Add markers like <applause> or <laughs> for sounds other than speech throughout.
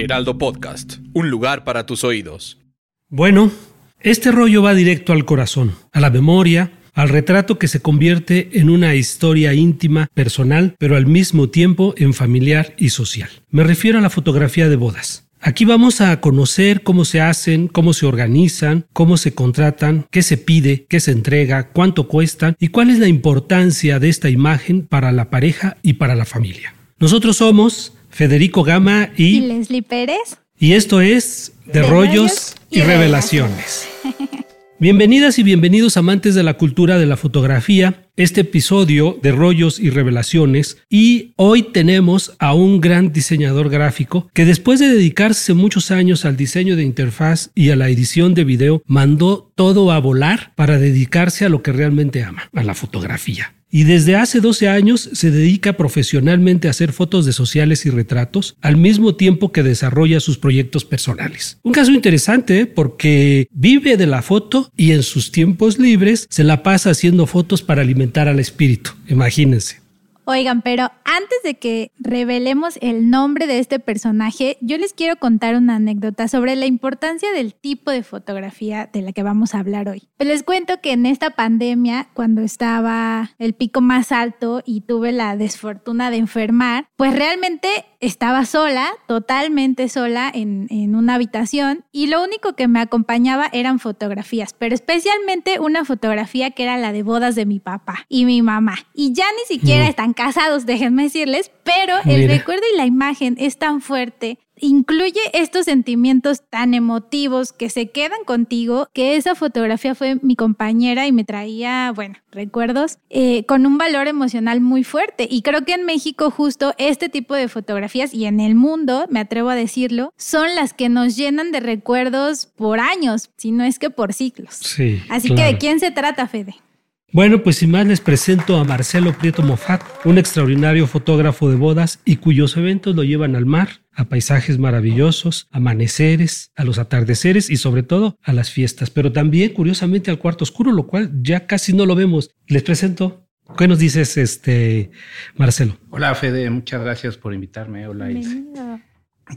Heraldo Podcast, un lugar para tus oídos. Bueno, este rollo va directo al corazón, a la memoria, al retrato que se convierte en una historia íntima, personal, pero al mismo tiempo en familiar y social. Me refiero a la fotografía de bodas. Aquí vamos a conocer cómo se hacen, cómo se organizan, cómo se contratan, qué se pide, qué se entrega, cuánto cuestan y cuál es la importancia de esta imagen para la pareja y para la familia. Nosotros somos Federico Gama y, ¿Y Leslie Pérez. Y esto es De, De Rollos y Revelaciones. <laughs> Bienvenidas y bienvenidos amantes de la cultura de la fotografía, este episodio de Rollos y Revelaciones y hoy tenemos a un gran diseñador gráfico que después de dedicarse muchos años al diseño de interfaz y a la edición de video, mandó todo a volar para dedicarse a lo que realmente ama, a la fotografía. Y desde hace 12 años se dedica profesionalmente a hacer fotos de sociales y retratos, al mismo tiempo que desarrolla sus proyectos personales. Un caso interesante ¿eh? porque vive de la foto y en sus tiempos libres se la pasa haciendo fotos para alimentar al espíritu. Imagínense. Oigan, pero antes de que revelemos el nombre de este personaje, yo les quiero contar una anécdota sobre la importancia del tipo de fotografía de la que vamos a hablar hoy. Pues les cuento que en esta pandemia, cuando estaba el pico más alto y tuve la desfortuna de enfermar, pues realmente estaba sola, totalmente sola en, en una habitación y lo único que me acompañaba eran fotografías, pero especialmente una fotografía que era la de bodas de mi papá y mi mamá. Y ya ni siquiera Mm. están casados, déjenme decirles, pero el recuerdo y la imagen es tan fuerte. Incluye estos sentimientos tan emotivos que se quedan contigo, que esa fotografía fue mi compañera y me traía, bueno, recuerdos eh, con un valor emocional muy fuerte. Y creo que en México justo este tipo de fotografías y en el mundo, me atrevo a decirlo, son las que nos llenan de recuerdos por años, si no es que por siglos. Sí. Así que, ¿de quién se trata, Fede? Bueno, pues sin más les presento a Marcelo Prieto Mofat, un extraordinario fotógrafo de bodas y cuyos eventos lo llevan al mar, a paisajes maravillosos, amaneceres, a los atardeceres y sobre todo a las fiestas, pero también curiosamente al cuarto oscuro, lo cual ya casi no lo vemos. Les presento. ¿Qué nos dices, este Marcelo? Hola Fede, muchas gracias por invitarme. Hola Ilse.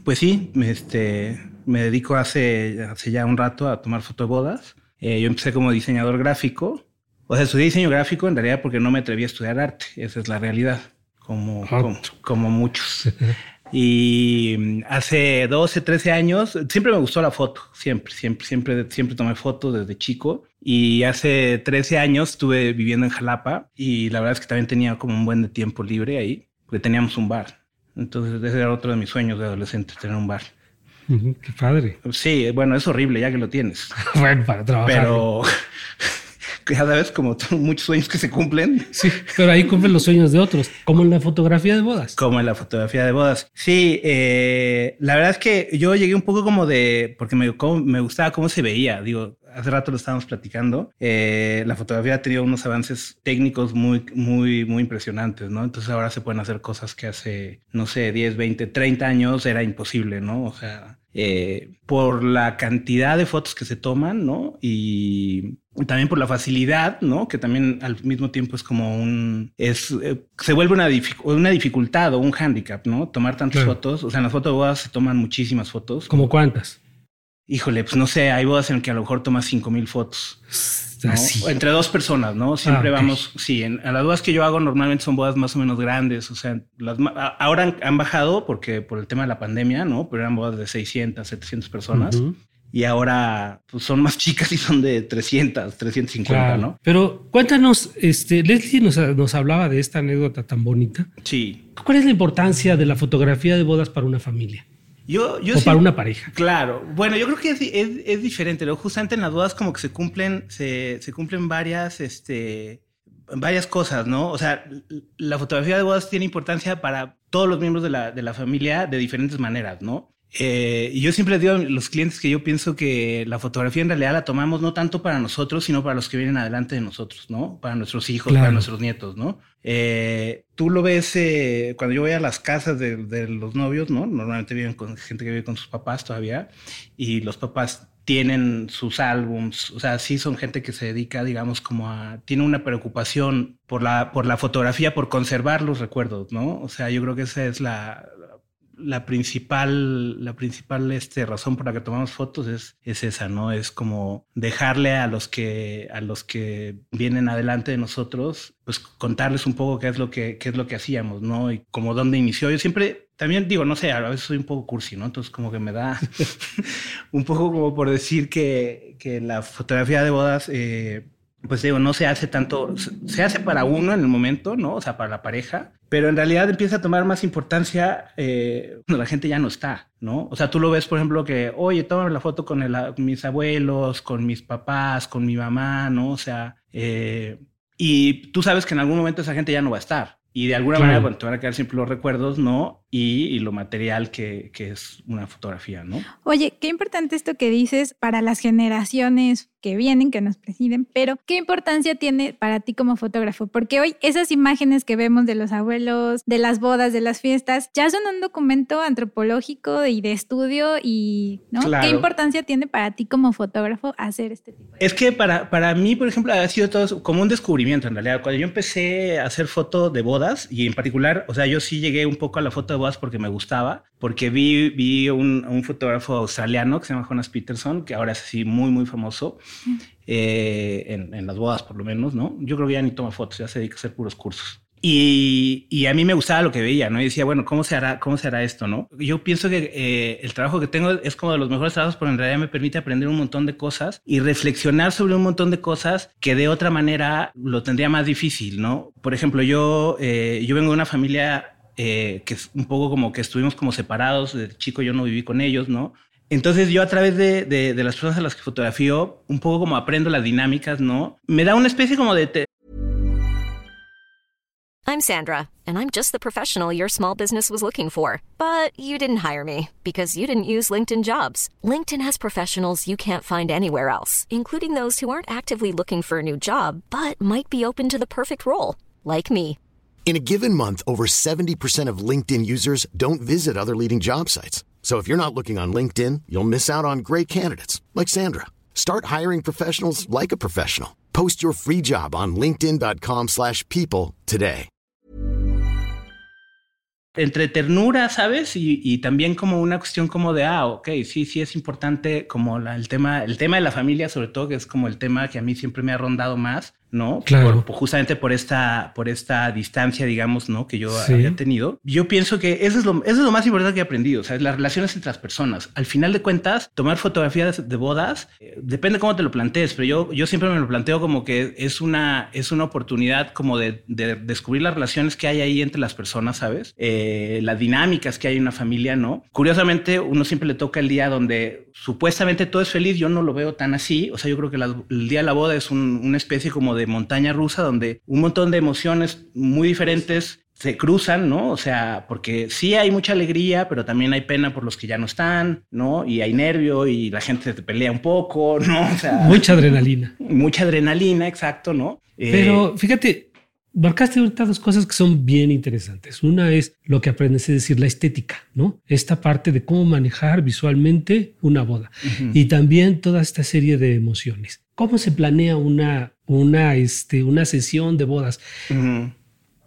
Pues sí, este, me dedico hace, hace ya un rato a tomar foto de bodas. Eh, yo empecé como diseñador gráfico. O sea, estudié diseño gráfico en realidad porque no me atreví a estudiar arte. Esa es la realidad, como, Ah. como, como muchos. <laughs> Y mm, hace 12, 13 años, siempre me gustó la foto, siempre, siempre, siempre, siempre tomé fotos desde chico. Y hace 13 años estuve viviendo en Jalapa y la verdad es que también tenía como un buen de tiempo libre ahí, porque teníamos un bar. Entonces ese era otro de mis sueños de adolescente, tener un bar. Qué padre. Sí, bueno, es horrible ya que lo tienes, <laughs> Bueno, para trabajar. pero <laughs> cada vez como <laughs> muchos sueños que se cumplen, Sí, pero ahí cumplen los sueños de otros, como en la fotografía de bodas. Como en la fotografía de bodas. Sí, eh, la verdad es que yo llegué un poco como de, porque me, como- me gustaba cómo se veía, digo, hace rato lo estábamos platicando, eh, la fotografía ha tenido unos avances técnicos muy, muy, muy impresionantes, ¿no? Entonces ahora se pueden hacer cosas que hace, no sé, 10, 20, 30 años era imposible, ¿no? O sea, eh, por la cantidad de fotos que se toman, ¿no? Y también por la facilidad, ¿no? Que también al mismo tiempo es como un, es, eh, se vuelve una, dific- una dificultad o un hándicap, ¿no? Tomar tantas Claro. fotos, o sea, en las fotos de bodas se toman muchísimas fotos. ¿Como cuántas? Híjole, pues no sé, hay bodas en que a lo mejor tomas cinco mil fotos. ¿no? Así. Entre dos personas, ¿no? Siempre Ah, vamos, sí, en, a las bodas que yo hago normalmente son bodas más o menos grandes, o sea, las, a- ahora han, han bajado porque por el tema de la pandemia, ¿no? Pero eran bodas de 600, 700 personas. Y ahora pues, son más chicas y son de 300, 350, Claro. ¿no? Pero cuéntanos, este, Leslie nos, nos hablaba de esta anécdota tan bonita. Sí. ¿Cuál es la importancia de la fotografía de bodas para una familia Yo, yo o sí- para una pareja? Claro, bueno, yo creo que es, es, es diferente, ¿no? Justamente en las bodas como que se cumplen, se, se cumplen varias, este, varias cosas, ¿no? O sea, la fotografía de bodas tiene importancia para todos los miembros de la, de la familia de diferentes maneras, ¿no? Eh, y yo siempre digo a los clientes que yo pienso que la fotografía en realidad la tomamos no tanto para nosotros, sino para los que vienen adelante de nosotros, ¿no? Para nuestros hijos, Claro. para nuestros nietos, ¿no? Eh, tú lo ves eh, cuando yo voy a las casas de, de los novios, ¿no? Normalmente viven con gente que vive con sus papás todavía y los papás tienen sus álbums, o sea, sí son gente que se dedica, digamos, como a, tiene una preocupación por la, por la fotografía, por conservar los recuerdos, ¿no? O sea, yo creo que esa es la, la principal, la principal este, razón por la que tomamos fotos es, es esa, ¿no? Es como dejarle a los que, a los que vienen adelante de nosotros, pues contarles un poco qué es lo que, qué es lo que hacíamos, ¿no? Y como dónde inició. Yo siempre, también digo, no sé, a veces soy un poco cursi, ¿no? Entonces como que me da <laughs> un poco como por decir que, que la fotografía de bodas... Eh, pues digo, no se hace tanto, se hace para uno en el momento, ¿no? O sea, para la pareja, pero en realidad empieza a tomar más importancia eh, cuando la gente ya no está, ¿no? O sea, tú lo ves, por ejemplo, que, oye, tómame la foto con mis abuelos, con mis papás, con mi mamá, ¿no? O sea, eh, y tú sabes que en algún momento esa gente ya no va a estar. Y de alguna manera, bueno, te van a quedar siempre los recuerdos, ¿no? Y, lo material que, que, es una fotografía, ¿no? Oye, qué importante esto que dices para las generaciones que vienen, que nos presiden, pero ¿qué importancia tiene para ti como fotógrafo? Porque hoy esas imágenes que vemos de los abuelos, de las bodas, de las fiestas, ya son un documento antropológico y de estudio y, ¿no? ¿Qué importancia tiene para ti como fotógrafo hacer este tipo de Es que para, para mí, por ejemplo, ha sido todo como un descubrimiento en realidad. Cuando yo empecé a hacer foto de bodas y en particular, o sea, yo sí llegué un poco a la foto de bodas porque me gustaba, porque vi, vi un, un fotógrafo australiano que se llama Jonas Peterson, que ahora es así muy, muy famoso eh, en, las bodas por lo menos, ¿no? Yo creo que ya ni toma fotos, ya se dedica a hacer puros cursos. Y, y, a mí me gustaba lo que veía, ¿no? Y decía, bueno, ¿cómo se hará, cómo se hará esto, no? Yo pienso que eh, el trabajo que tengo es como de los mejores trabajos, porque en realidad me permite aprender un montón de cosas y reflexionar sobre un montón de cosas que de otra manera lo tendría más difícil, ¿no? Por ejemplo, yo, eh, yo vengo de una familia que es un poco como que estuvimos como separados, de chico yo no viví con ellos, ¿no? Entonces yo a través de, de, de, las personas a las que fotografío, un poco como aprendo las dinámicas, ¿no? Me da una especie como de... I'm Sandra, and I'm just the professional your small business was looking for. But you didn't hire me because you didn't use LinkedIn jobs. LinkedIn has professionals you can't find anywhere else, including those who aren't actively looking for a new job, but might be open to the perfect role, like me. In a given month, over 70% of LinkedIn users don't visit other leading job sites. So if you're not looking on LinkedIn, you'll miss out on great candidates like Sandra. Start hiring professionals like a professional. Post your free job on linkedin.com/people today. Entre ternura, ¿sabes? Y, y, también como una cuestión como de, ah, ok, sí, sí es importante como la, el tema, el tema de la familia, sobre todo, que es como el tema que a mí siempre me ha rondado más. ¿No? Claro. justamente por esta, por esta distancia, digamos, ¿no? Que yo había tenido. Yo pienso que eso es, lo, eso es lo más importante que he aprendido, o sea, las relaciones entre las personas. Al final de cuentas, tomar fotografías de bodas, eh, depende cómo te lo plantees, pero yo, yo siempre me lo planteo como que es una, es una oportunidad como de, de descubrir las relaciones que hay ahí entre las personas, ¿sabes? Eh, las dinámicas que hay en una familia, ¿no? Curiosamente, uno siempre le toca el día donde supuestamente todo es feliz, yo no lo veo tan así, o sea, yo creo que el día de la boda es una especie como de montaña rusa donde un montón de emociones muy diferentes se cruzan, ¿no? O sea, porque sí hay mucha alegría, pero también hay pena por los que ya no están, ¿no? Y hay nervio y la gente se pelea un poco, <laughs> ¿no? O sea, mucha adrenalina. Mucha adrenalina, exacto, ¿no? Eh, pero fíjate, marcaste ahorita dos cosas que son bien interesantes. Una es lo que aprendes, es decir, la estética, ¿no? Esta parte de cómo manejar visualmente una boda y también toda esta serie de emociones. ¿Cómo se planea una, una, este, una sesión de bodas?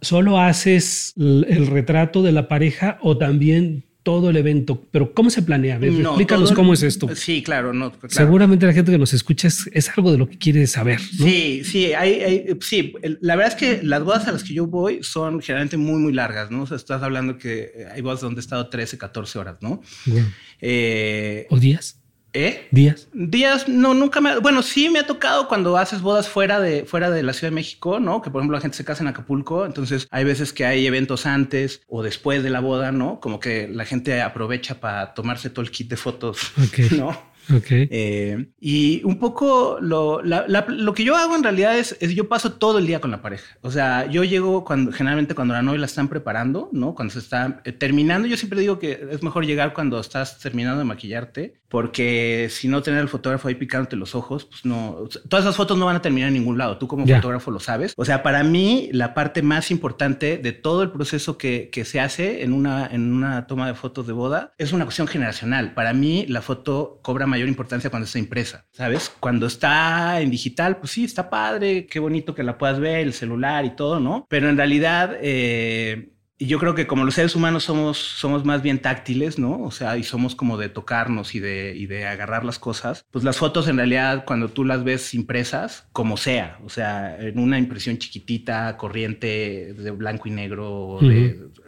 ¿Solo haces el retrato de la pareja o también todo el evento, pero ¿cómo se planea? explícanos cómo es esto. Sí, claro, no. Seguramente la gente que nos escucha es, algo de lo que quiere saber. Sí, sí, hay, sí. La verdad es que las bodas a las que yo voy son generalmente muy, muy largas, ¿no? O sea, estás hablando que hay bodas donde he estado 13, 14 horas, ¿no? Eh, ¿O días? ¿Eh? ¿Días? Días, no, nunca me. Bueno, sí me ha tocado cuando haces bodas fuera de, fuera de la Ciudad de México, ¿no? Que por ejemplo la gente se casa en Acapulco, entonces hay veces que hay eventos antes o después de la boda, ¿no? Como que la gente aprovecha para tomarse todo el kit de fotos, <laughs> ¿no? Okay. Eh, y un poco lo, lo, que yo hago en realidad es, es, yo paso todo el día con la pareja. O sea, yo llego cuando generalmente cuando la novia la están preparando, ¿no? Cuando se está eh, terminando, yo siempre digo que es mejor llegar cuando estás terminando de maquillarte, porque si no tener el fotógrafo ahí picándote los ojos, pues no, todas esas fotos no van a terminar en ningún lado. Tú como fotógrafo lo sabes. O sea, para mí la parte más importante de todo el proceso que, que se hace en una, en una toma de fotos de boda es una cuestión generacional. Para mí la foto cobra mayor mayor importancia cuando está impresa, ¿sabes? Cuando está en digital, pues sí, está padre, qué bonito que la puedas ver, el celular y todo, ¿no? Pero en realidad... Eh, y yo creo que como los seres humanos somos, somos más bien táctiles, ¿no? O sea, y somos como de tocarnos y de, y de agarrar las cosas, pues las fotos en realidad cuando tú las ves impresas, como sea, o sea, en una impresión chiquitita, corriente, de blanco y negro,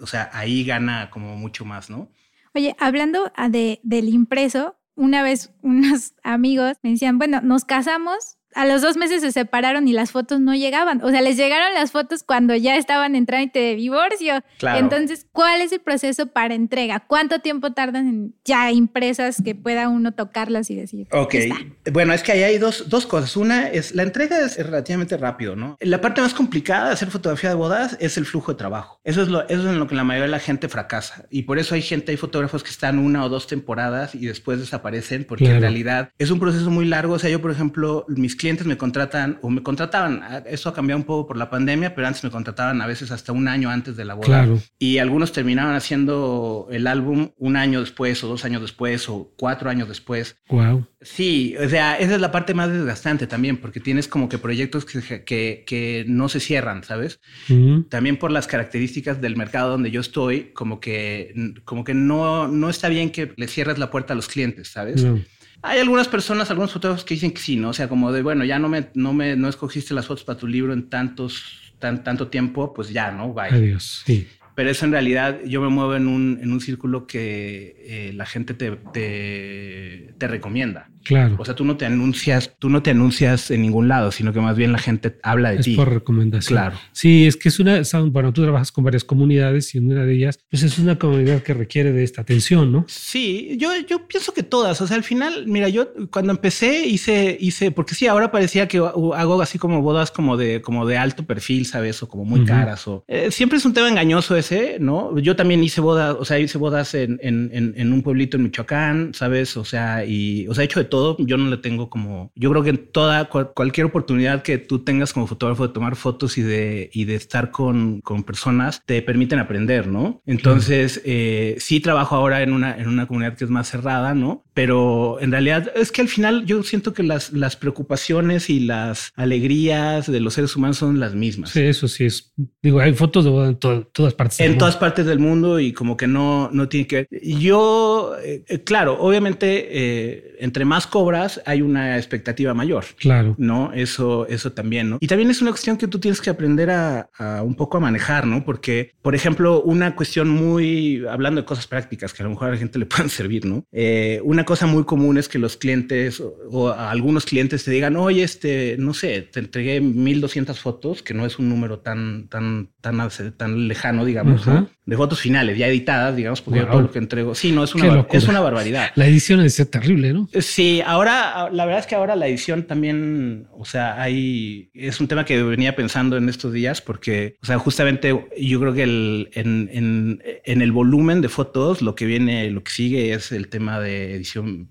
o sea, ahí gana como mucho más, ¿no? Oye, hablando ah, de, del impreso, una vez unos <laughs> amigos me decían, bueno, nos casamos a los dos meses se separaron y las fotos no llegaban. O sea, les llegaron las fotos cuando ya estaban en trámite de divorcio. Entonces, ¿cuál es el proceso para entrega? ¿Cuánto tiempo tardan en ya impresas que pueda uno tocarlas y decir? Ok, bueno, es que ahí hay dos, dos, cosas. Una es, la entrega es relativamente rápido, ¿no? La parte más complicada de hacer fotografía de bodas es el flujo de trabajo. Eso es, lo, eso es en lo que la mayoría de la gente fracasa. Y por eso hay gente, hay fotógrafos que están una o dos temporadas y después desaparecen, porque en realidad es un proceso muy largo. O sea, yo, por ejemplo, mis clientes me contratan o me contrataban, ah, eso ha cambiado un poco por la pandemia, pero antes me contrataban a veces hasta un año antes de la boda. Y algunos terminaban haciendo el álbum un año después o dos años después o cuatro años después. Wow. Sí, o sea, esa es la parte más desgastante también, porque tienes como que proyectos que, que, que no se cierran, ¿sabes? También por las características del mercado donde yo estoy, como que, como que no, no está bien que le cierres la puerta a los clientes, ¿sabes? Hay algunas personas, algunos fotógrafos que dicen que sí, ¿no? O sea, como de, bueno, ya no me, no me, no escogiste las fotos para tu libro en tantos, tan, tanto tiempo, pues ya, ¿no? Bye. Adiós, sí pero eso en realidad yo me muevo en un, en un círculo que eh, la gente te, te, te, recomienda. Claro. O sea, tú no te anuncias, tú no te anuncias en ningún lado, sino que más bien la gente habla de es ti. por recomendación. Claro. Sí, es que es una, bueno, tú trabajas con varias comunidades y una de ellas, pues es una comunidad que requiere de esta atención, ¿no? Sí, yo, yo pienso que todas. O sea, al final, mira, yo cuando empecé hice, hice, porque sí, ahora parecía que hago así como bodas como de, como de alto perfil, ¿sabes? O como muy caras. O, eh, siempre es un tema engañoso ese ¿no? Yo también hice bodas, o sea, hice bodas en, en, en, un pueblito en Michoacán, ¿sabes? O sea, y, o sea, he hecho de todo. Yo no le tengo como, yo creo que en toda, cualquier oportunidad que tú tengas como fotógrafo de tomar fotos y de, y de estar con, con personas, te permiten aprender, ¿no? Entonces, eh, sí trabajo ahora en una, en una comunidad que es más cerrada, ¿no? Pero en realidad es que al final yo siento que las, las preocupaciones y las alegrías de los seres humanos son las mismas. Sí, eso sí es. Digo, hay fotos de en todas partes en todas partes del mundo y como que no, no tiene que ver. Yo, eh, eh, claro, obviamente, eh, entre más cobras hay una expectativa mayor. Claro. ¿No? Eso, eso también, ¿no? Y también es una cuestión que tú tienes que aprender a, un poco a manejar, ¿no? Porque, por ejemplo, una cuestión muy, hablando de cosas prácticas que a lo mejor a la gente le <laughs> puedan servir, ¿no? una cosa muy común es que los clientes o, algunos clientes te digan, oye, este, no sé, te entregué 1200 fotos, que no es un número tan, tan, tan, tan lejano, digamos de fotos finales, ya editadas, digamos, porque yo todo lo que entrego. Sí, no, es una, es una barbaridad. La edición es terrible, ¿no? Eh, sí, ahora, la verdad es que ahora la edición también, o sea, hay, es un tema que venía pensando en estos días, porque, o sea, justamente yo creo que el, en, en, en el volumen de fotos, lo que viene, lo que sigue es el tema de edición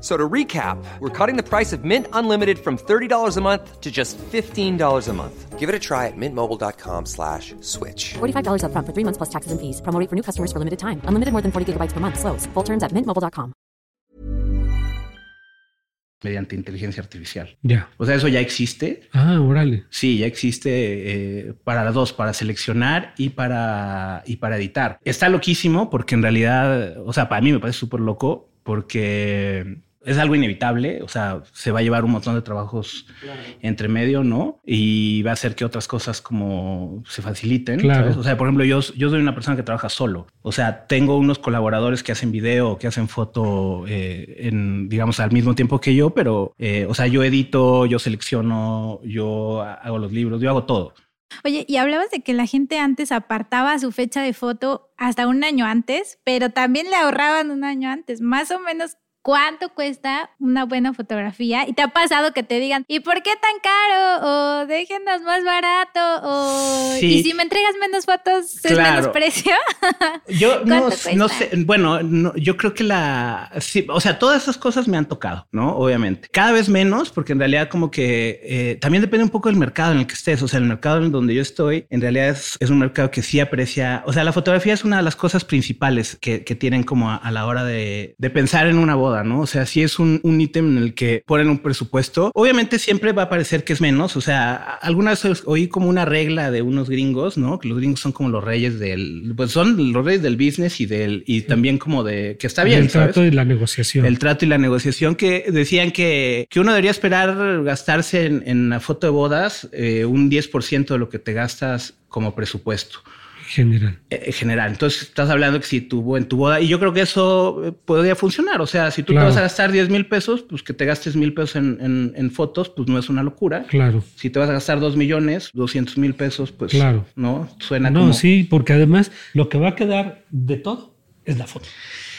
So to recap, we're cutting the price of Mint Unlimited from $30 a month to just $15 a month. Give it a try at mintmobile.com slash switch. $45 up front for three months plus taxes and fees. Promo for new customers for limited time. Unlimited more than 40 gigabytes per month. Slows. Full terms at mintmobile.com. Mediante inteligencia artificial. Ya. O sea, eso ya existe. Ah, órale. Sí, ya existe eh, para las dos, para seleccionar y para, y para editar. Está loquísimo porque en realidad, o sea, para mí me parece súper loco porque es algo inevitable, o sea, se va a llevar un montón de trabajos entre medio, ¿no? Y va a hacer que otras cosas como se faciliten. Claro. O sea, por ejemplo, yo, yo soy una persona que trabaja solo. O sea, tengo unos colaboradores que hacen video, que hacen foto, eh, en, digamos, al mismo tiempo que yo, pero, eh, o sea, yo edito, yo selecciono, yo hago los libros, yo hago todo. Oye, y hablabas de que la gente antes apartaba su fecha de foto hasta un año antes, pero también le ahorraban un año antes. Más o menos cuánto cuesta una buena fotografía y te ha pasado que te digan, ¿y por qué tan caro? O déjenos más barato, o y si me entregas menos fotos, ¿es menos precio? <laughs> yo no, no, sé, bueno, yo creo que la, sí, o sea, todas esas cosas me han tocado, ¿no? Obviamente. Cada vez menos, porque en realidad como que eh, también depende un poco del mercado en el que estés, o sea, el mercado en donde yo estoy, en realidad es, es un mercado que sí aprecia, o sea, la fotografía es una de las cosas principales que, que tienen como a, a la hora de, de pensar en una boda ¿no? O sea, si es un, ítem en el que ponen un presupuesto, obviamente siempre va a parecer que es menos. O sea, alguna vez oí como una regla de unos gringos, ¿no? Que los gringos son como los reyes del, pues son los reyes del business y del, y también como de, que está bien. El trato y la negociación. El trato y la negociación que decían que, que uno debería esperar gastarse en, en la foto de bodas eh, un 10% de lo que te gastas como presupuesto. General. Eh, general. Entonces estás hablando que si tuvo en tu boda, y yo creo que eso eh, podría funcionar. O sea, si tú te vas a gastar 10 mil pesos, pues que te gastes mil pesos en, en, fotos, pues no es una locura. Claro. Si te vas a gastar 2 millones, 200 mil pesos, pues claro. no suena no, sí, porque además lo que va a quedar de todo es la foto.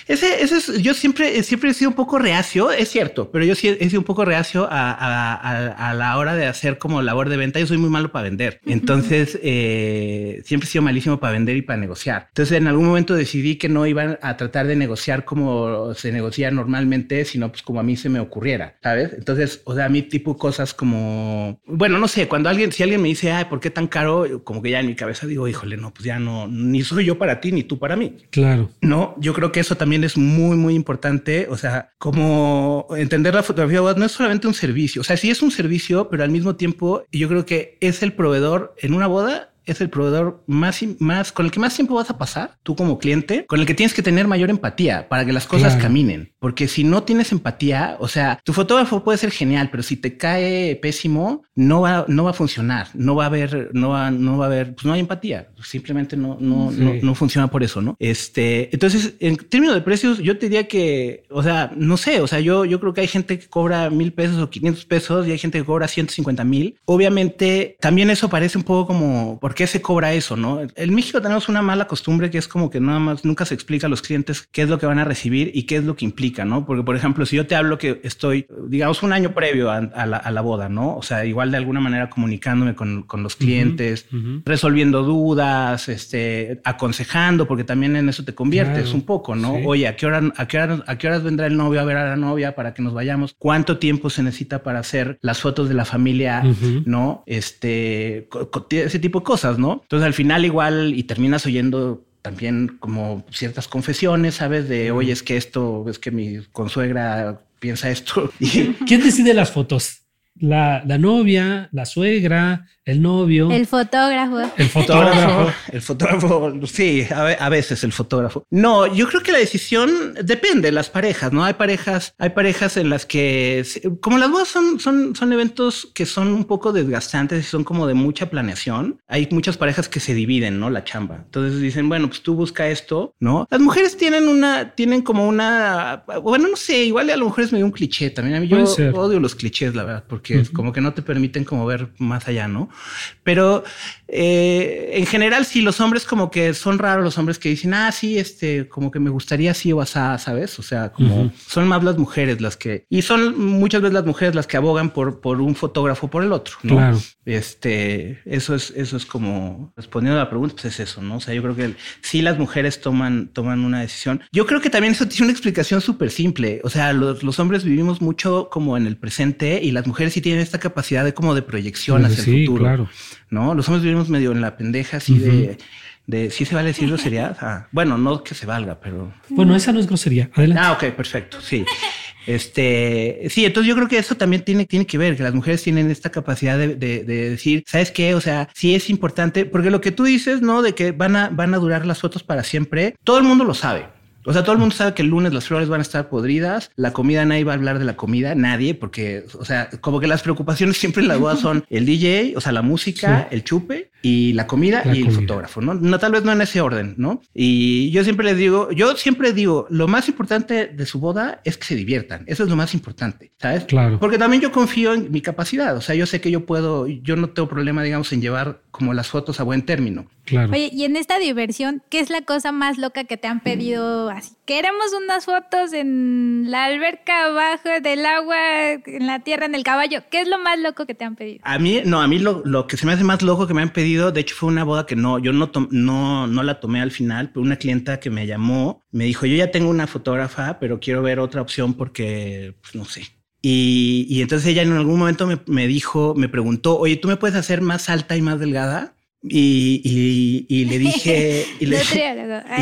Ese, ese es, yo siempre, siempre he sido un poco reacio, es cierto, pero yo sí he sido un poco reacio a, a, a, la hora de hacer como labor de venta. Yo soy muy malo para vender. Entonces, eh, siempre he sido malísimo para vender y para negociar. Entonces, en algún momento decidí que no iban a tratar de negociar como se negocia normalmente, sino pues como a mí se me ocurriera, ¿sabes? Entonces, o sea, a mí tipo cosas como, bueno, no sé, cuando alguien, si alguien me dice, ay, ¿por qué tan caro? Como que ya en mi cabeza digo, híjole, no, pues ya no, ni soy yo para ti, ni tú para mí. Claro. No, yo creo que eso también es muy, muy importante. O sea, como entender la fotografía no es solamente un servicio. O sea, sí es un servicio, pero al mismo tiempo yo creo que es el proveedor en una boda es el proveedor más, más, con el que más tiempo vas a pasar, tú como cliente, con el que tienes que tener mayor empatía para que las cosas caminen. Porque si no tienes empatía, o sea, tu fotógrafo puede ser genial, pero si te cae pésimo, no va, no va a funcionar, no va a haber, no va, no va a haber, pues no hay empatía, simplemente no, no, no, no, funciona por eso, ¿no? Este, entonces, en términos de precios, yo te diría que, o sea, no sé, o sea, yo, yo creo que hay gente que cobra mil pesos o 500 pesos y hay gente que cobra 150 mil. Obviamente, también eso parece un poco como, ¿por qué se cobra eso? ¿No? En México tenemos una mala costumbre que es como que nada más nunca se explica a los clientes qué es lo que van a recibir y qué es lo que implica, ¿no? Porque, por ejemplo, si yo te hablo que estoy, digamos, un año previo a, la, boda, ¿no? O sea, igual de alguna manera comunicándome con, los clientes, resolviendo dudas, este, aconsejando, porque también en eso te conviertes un poco, ¿no? Oye, ¿a qué, hora, a, qué ¿a qué horas vendrá el novio a ver a la novia para que nos vayamos? ¿Cuánto tiempo se necesita para hacer las fotos de la familia, ¿no? Este, ese tipo de cosas. ¿No? Entonces al final igual y terminas oyendo también como ciertas confesiones, ¿sabes? De, oye, es que esto, es que mi consuegra piensa esto. <laughs> ¿Quién decide las fotos? La, la novia, la suegra, el novio. El fotógrafo. El fotógrafo. <laughs> el fotógrafo, sí, a, veces el fotógrafo. No, yo creo que la decisión depende de las parejas, ¿no? Hay parejas, hay parejas en las que, como las bodas son, son, son eventos que son un poco desgastantes y son como de mucha planeación, hay muchas parejas que se dividen, ¿no? La chamba. Entonces dicen, bueno, pues tú busca esto, ¿no? Las mujeres tienen una, tienen como una, bueno, no sé, igual a lo mejor es medio un cliché también. A mí yo odio los clichés, la verdad, porque es como que no te permiten como ver más allá, ¿no? Pero eh, en general, sí, los hombres como que son raros los hombres que dicen, ah, sí, este, como que me gustaría así o así, ¿sabes? O sea, como son más las mujeres las que, y son muchas veces las mujeres las que abogan por, por un fotógrafo por el otro, ¿no? Claro. Este, eso es, eso es como, respondiendo a la pregunta, pues es eso, ¿no? O sea, yo creo que sí las mujeres toman, toman una decisión. Yo creo que también eso tiene una explicación súper simple. O sea, los, los, hombres vivimos mucho como en el presente y las mujeres sí tienen esta capacidad de como de proyección hacia el futuro. Claro. ¿No? Los hombres vivimos medio en la pendeja así de de si se vale decir grosería. Ah, bueno, no que se valga, pero. Bueno, esa no es grosería. Adelante. Ah, ok, perfecto. Sí. Este, sí, entonces yo creo que eso también tiene, tiene que ver, que las mujeres tienen esta capacidad de, de, decir, ¿sabes qué? O sea, sí es importante, porque lo que tú dices, ¿no? De que van a, van a durar las fotos para siempre, todo el mundo lo sabe. O sea, todo el mundo sabe que el lunes las flores van a estar podridas, la comida nadie va a hablar de la comida, nadie, porque, o sea, como que las preocupaciones <laughs> siempre en la boda son el DJ, o sea, la música, el chupe y la comida y el fotógrafo, ¿no? ¿no? Tal vez no en ese orden, ¿no? Y yo siempre les digo, yo siempre digo, lo más importante de su boda es que se diviertan, eso es lo más importante, ¿sabes? Claro. Porque también yo confío en mi capacidad, o sea, yo sé que yo puedo, yo no tengo problema, digamos, en llevar como las fotos a buen término. Claro. Oye, y en esta diversión, ¿qué es la cosa más loca que te han pedido así? Queremos unas fotos en la alberca abajo del agua, en la tierra, en el caballo. ¿Qué es lo más loco que te han pedido? A mí, no, a mí lo, lo que se me hace más loco que me han pedido, de hecho fue una boda que no, yo no, tom- no, no la tomé al final, pero una clienta que me llamó, me dijo, yo ya tengo una fotógrafa, pero quiero ver otra opción porque, pues, no sé. Y, y entonces ella en algún momento me, me dijo, me preguntó, oye, ¿tú me puedes hacer más alta y más delgada? Y, y- y le dije, y <laughs> le,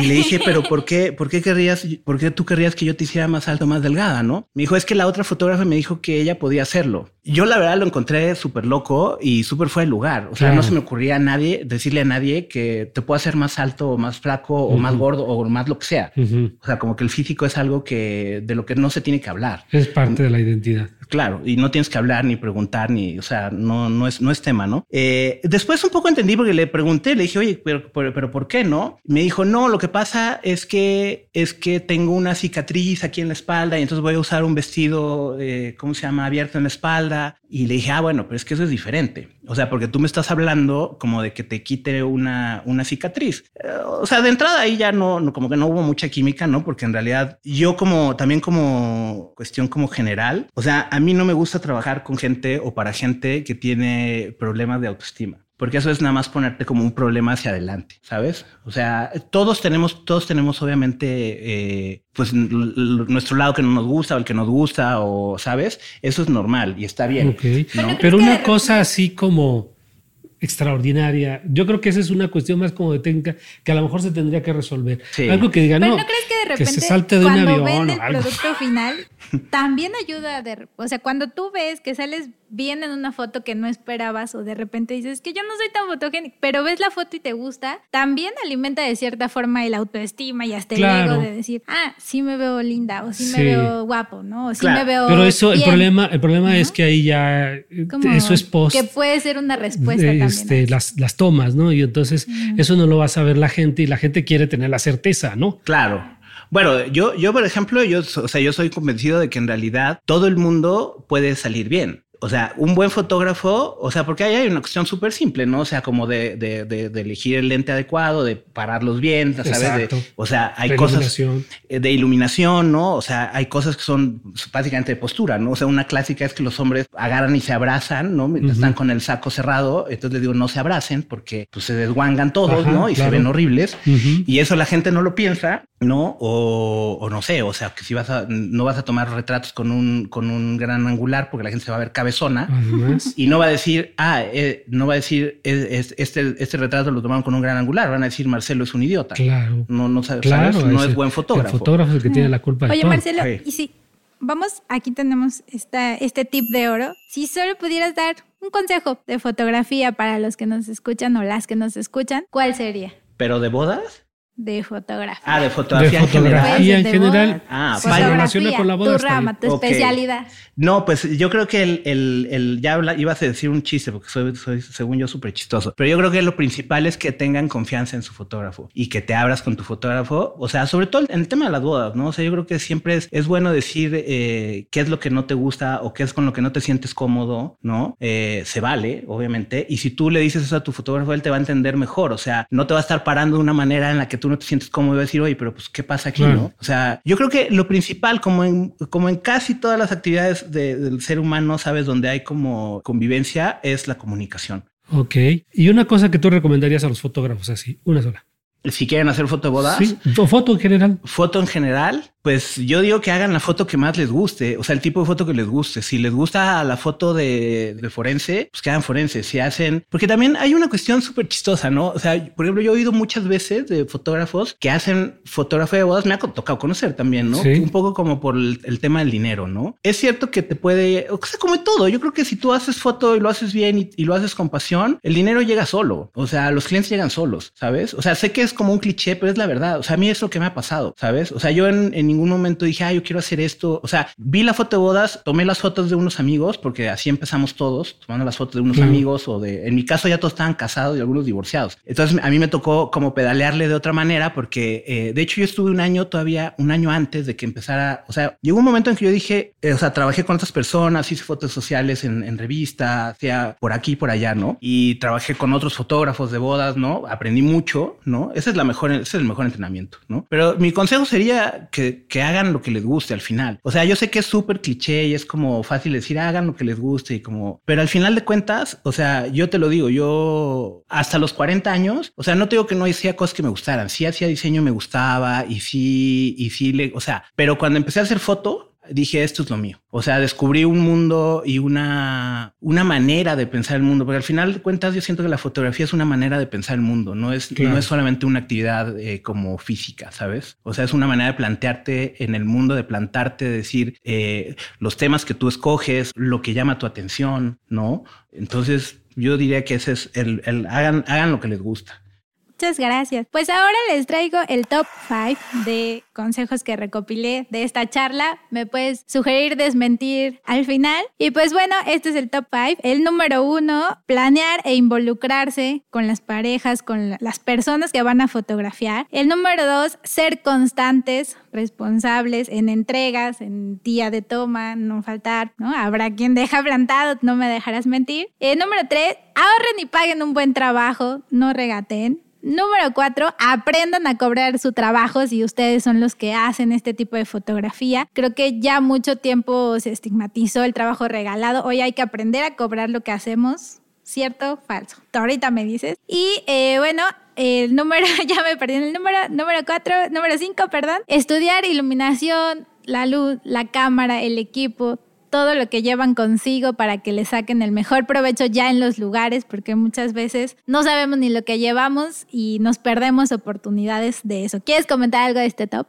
y le dije, pero ¿por qué, por qué querrías, por qué tú querrías que yo te hiciera más alto, más delgada, no? Me dijo, es que la otra fotógrafa me dijo que ella podía hacerlo. Yo la verdad lo encontré súper loco y súper fuera de lugar. O sea, Claro. no se me ocurría a nadie decirle a nadie que te puedo hacer más alto o más flaco o más gordo o más lo que sea. O sea, como que el físico es algo que de lo que no se tiene que hablar. Es parte de la identidad. Claro, y no tienes que hablar ni preguntar ni, o sea, no, no es, no es tema, ¿no? Eh, después un poco entendí porque le pregunté, le dije, oye, pero, pero, pero ¿por qué no? Me dijo, no, lo que pasa es que es que tengo una cicatriz aquí en la espalda y entonces voy a usar un vestido, eh, ¿cómo se llama? Abierto en la espalda. Y le dije, ah, bueno, pero es que eso es diferente. O sea, porque tú me estás hablando como de que te quite una, una cicatriz. Eh, o sea, de entrada ahí ya no, no, como que no hubo mucha química, ¿no? Porque en realidad yo como, también como cuestión como general, o sea, a mí no me gusta trabajar con gente o para gente que tiene problemas de autoestima. Porque eso es nada más ponerte como un problema hacia adelante, ¿sabes? O sea, todos tenemos, todos tenemos obviamente, eh, pues nuestro lado que no nos gusta o el que nos gusta o, ¿sabes? Eso es normal y está bien. Ok. Bueno, ¿crees Pero que una cosa así como extraordinaria, yo creo que esa es una cuestión más como de técnica que a lo mejor se tendría que resolver. Sí. Algo que diga, Pero no, no, crees que de repente se salte de un cuando avión ven o el algo. producto final <laughs> también ayuda de, o sea, cuando tú ves que sales bien en una foto que no esperabas o de repente dices que yo no soy tan fotogénico, pero ves la foto y te gusta, también alimenta de cierta forma el autoestima y hasta el ego de decir, ah, sí me veo linda o sí, Sí. me veo guapo, ¿no? O sí Claro. me veo Pero eso, el bien". problema, el problema es que ahí ya eh, Como eso es post. que puede ser una respuesta de, también. este, las, las tomas, ¿no? Y entonces eso no lo va a saber la gente y la gente quiere tener la certeza, ¿no? Claro. Bueno, yo, yo, por ejemplo, yo, o sea, yo soy convencido de que en realidad todo el mundo puede salir bien. O sea, un buen fotógrafo, o sea, porque ahí hay una cuestión súper simple, ¿no? O sea, como de, de, de- de elegir el lente adecuado, de pararlos bien, ¿sabes? O sea, hay cosas eh, de iluminación, ¿no? O sea, hay cosas que son básicamente de postura, ¿no? O sea, una clásica es que los hombres agarran y se abrazan, ¿no? Mientras están con el saco cerrado. Entonces les digo, no se abracen porque pues, se desguangan todos, Ajá, ¿no? Y claro. se ven horribles. Y eso la gente no lo piensa, ¿no? O, o no sé, o sea, que si vas a, no vas a tomar retratos con un, con un gran angular porque la gente se va a ver cabezona. Además, Y no va a decir, ah, eh, no va a decir, es- es- este, este retrato lo tomaron con un gran angular. Van a decir, Marcelo es un idiota. claro. No, no sabe- Claro, ¿sabes? No ese- es buen fotógrafo. El fotógrafo es el que tiene la culpa de Oye, todo. Marcelo, Sí. y si vamos, aquí tenemos esta, este tip de oro. Si solo pudieras dar un consejo de fotografía para los que nos escuchan o las que nos escuchan, ¿cuál sería? Pero de bodas. De fotografía. Ah, de de fotografía, en general. fotografía en de general. Ah, si se vaya. relaciona con la boda. tu rama, tu especialidad. No, pues yo creo que el, el, el- ya habla- ibas a decir un chiste porque soy, soy según yo, súper chistoso. Pero yo creo que lo principal es que tengan confianza en su fotógrafo y que te abras con tu fotógrafo. O sea, sobre todo en el tema de las bodas, ¿no? O sea, yo creo que siempre es, es bueno decir eh, qué es lo que no te gusta o qué es con lo que no te sientes cómodo, ¿no? Eh, se vale, obviamente. Y si tú le dices eso a tu fotógrafo, él te va a entender mejor. O sea, no te va a estar parando de una manera en la que tú no te sientes cómodo decir, oye, pero pues, ¿qué pasa aquí, Claro. no? O sea, yo creo que lo principal, como en, como en casi todas las actividades de- del ser humano, sabes, donde hay como convivencia, es la comunicación. Ok. Y una cosa que tú recomendarías a los fotógrafos así, una sola. Si quieren hacer foto de bodas, Sí, foto en general. foto en general, pues yo digo que hagan la foto que más les guste, o sea, el tipo de foto que les guste. Si les gusta la foto de, de forense, pues que hagan forense. Si hacen, porque también hay una cuestión súper chistosa, ¿no? O sea, por ejemplo, yo he oído muchas veces de fotógrafos que hacen fotografía de bodas, me ha tocado conocer también, ¿no? Sí. Un poco como por el, el tema del dinero, ¿no? Es cierto que te puede, o sea, como todo, yo creo que si tú haces foto y lo haces bien y, y lo haces con pasión, el dinero llega solo. O sea, los clientes llegan solos, ¿sabes? O sea, sé que es como un cliché, pero es la verdad. O sea, a mí es lo que me ha pasado, ¿sabes? O sea, yo en, en ningún momento dije, ah, yo quiero hacer esto. O sea, vi la foto de bodas, tomé las fotos de unos amigos, porque así empezamos todos, tomando las fotos de unos amigos o de, en mi caso ya todos estaban casados y algunos divorciados. Entonces a mí me tocó como pedalearle de otra manera, porque eh, de hecho yo estuve un año todavía, un año antes de que empezara, o sea, llegó un momento en que yo dije, eh, o sea, trabajé con otras personas, hice fotos sociales en, en revistas, hacía por aquí, por allá, ¿no? Y trabajé con otros fotógrafos de bodas, ¿no? Aprendí mucho, ¿no? Ese es la mejor, ese es el mejor entrenamiento, ¿no? Pero mi consejo sería que, que hagan lo que les guste al final. O sea, yo sé que es súper cliché y es como fácil decir hagan lo que les guste y como, pero al final de cuentas, o sea, yo te lo digo, yo hasta los 40 años, o sea, no te digo que no hacía cosas que me gustaran, sí hacía diseño, me gustaba y sí, y sí, le, o sea, pero cuando empecé a hacer foto, dije, esto es lo mío. O sea, descubrí un mundo y una, una manera de pensar el mundo, porque al final de cuentas yo siento que la fotografía es una manera de pensar el mundo, no es, no es solamente una actividad eh, como física, ¿sabes? O sea, es una manera de plantearte en el mundo, de plantarte, de decir eh, los temas que tú escoges, lo que llama tu atención, ¿no? Entonces, yo diría que ese es el, el hagan, hagan lo que les gusta. Muchas gracias. Pues ahora les traigo el top 5 de consejos que recopilé de esta charla. Me puedes sugerir, desmentir al final. Y pues bueno, este es el top 5. El número uno, planear e involucrarse con las parejas, con las personas que van a fotografiar. El número dos, ser constantes, responsables en entregas, en día de toma, no faltar, ¿no? Habrá quien deja plantado, no me dejarás mentir. El número tres, ahorren y paguen un buen trabajo, no regaten. Número cuatro, aprendan a cobrar su trabajo si ustedes son los que hacen este tipo de fotografía. Creo que ya mucho tiempo se estigmatizó el trabajo regalado. Hoy hay que aprender a cobrar lo que hacemos. ¿Cierto? Falso. Ahorita me dices. Y eh, bueno, el número, <laughs> ya me perdí el número, número cuatro, número cinco, perdón. Estudiar iluminación, la luz, la cámara, el equipo, todo lo que llevan consigo para que le saquen el mejor provecho ya en los lugares, porque muchas veces no sabemos ni lo que llevamos y nos perdemos oportunidades de eso. ¿Quieres comentar algo de este top?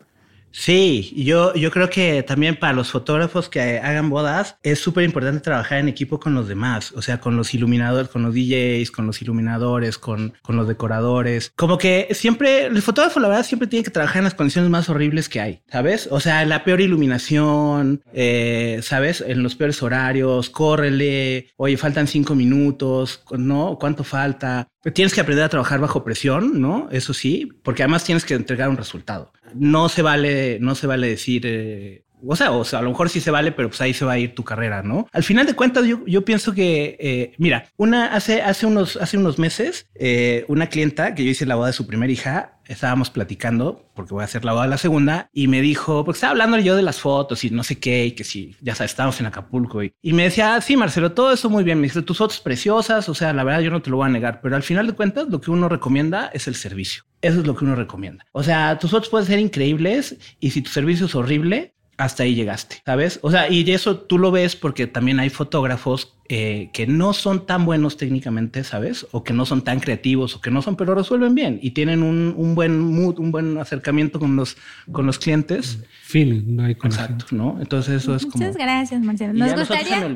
Sí, yo, yo creo que también para los fotógrafos que hagan bodas es súper importante trabajar en equipo con los demás, o sea, con los iluminadores, con los DJs, con los iluminadores, con, con los decoradores. Como que siempre, el fotógrafo la verdad siempre tiene que trabajar en las condiciones más horribles que hay, ¿sabes? O sea, la peor iluminación, eh, ¿sabes? En los peores horarios, córrele, oye, faltan cinco minutos, ¿no? ¿Cuánto falta? Tienes que aprender a trabajar bajo presión, ¿no? Eso sí, porque además tienes que entregar un resultado. No se vale, no se vale decir, eh, o sea, o sea, a lo mejor sí se vale, pero pues ahí se va a ir tu carrera, ¿no? Al final de cuentas, yo, yo pienso que, eh, mira, una hace, hace, unos, hace unos meses, eh, una clienta que yo hice la boda de su primera hija, estábamos platicando, porque voy a hacer la boda de la segunda, y me dijo, porque estaba hablando yo de las fotos y no sé qué, y que sí, ya sabes, estábamos en Acapulco, y, y me decía, ah, sí, Marcelo, todo eso muy bien, me dice, tus fotos preciosas, o sea, la verdad yo no te lo voy a negar, pero al final de cuentas, lo que uno recomienda es el servicio. Eso es lo que uno recomienda. O sea, tus fotos pueden ser increíbles y si tu servicio es horrible, hasta ahí llegaste, ¿sabes? O sea, y eso tú lo ves porque también hay fotógrafos eh, que no son tan buenos técnicamente, ¿sabes? O que no son tan creativos o que no son, pero resuelven bien y tienen un, un buen mood, un buen acercamiento con los, con los clientes. Feeling, no hay Exacto, ¿no? Entonces eso es como... Muchas gracias, Marcelo. Nos gustaría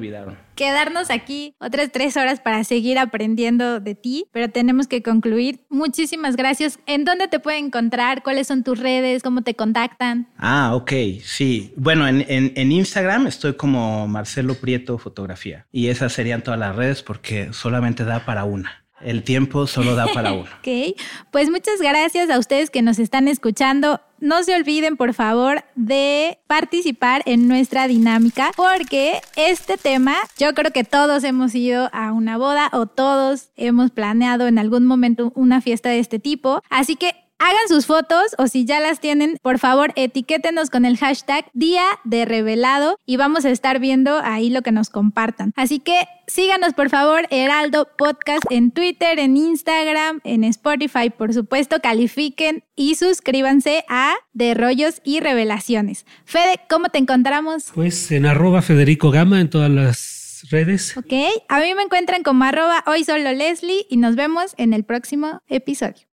quedarnos aquí otras tres horas para seguir aprendiendo de ti, pero tenemos que concluir. Muchísimas gracias. ¿En dónde te pueden encontrar? ¿Cuáles son tus redes? ¿Cómo te contactan? Ah, ok, sí. Bueno, en, en, en Instagram estoy como Marcelo Prieto Fotografía y esas serían todas las redes porque solamente da para una. El tiempo solo da para <laughs> uno. ok, pues muchas gracias a ustedes que nos están escuchando. No se olviden, por favor, de participar en nuestra dinámica, porque este tema, yo creo que todos hemos ido a una boda o todos hemos planeado en algún momento una fiesta de este tipo. Así que Hagan sus fotos o si ya las tienen, por favor, etiquétenos con el hashtag Día de Revelado y vamos a estar viendo ahí lo que nos compartan. Así que síganos, por favor, Heraldo Podcast en Twitter, en Instagram, en Spotify, por supuesto, califiquen y suscríbanse a De Rollos y Revelaciones. Fede, ¿cómo te encontramos? Pues en arroba Federico Gama en todas las redes. Ok, a mí me encuentran como arroba hoy solo Leslie y nos vemos en el próximo episodio.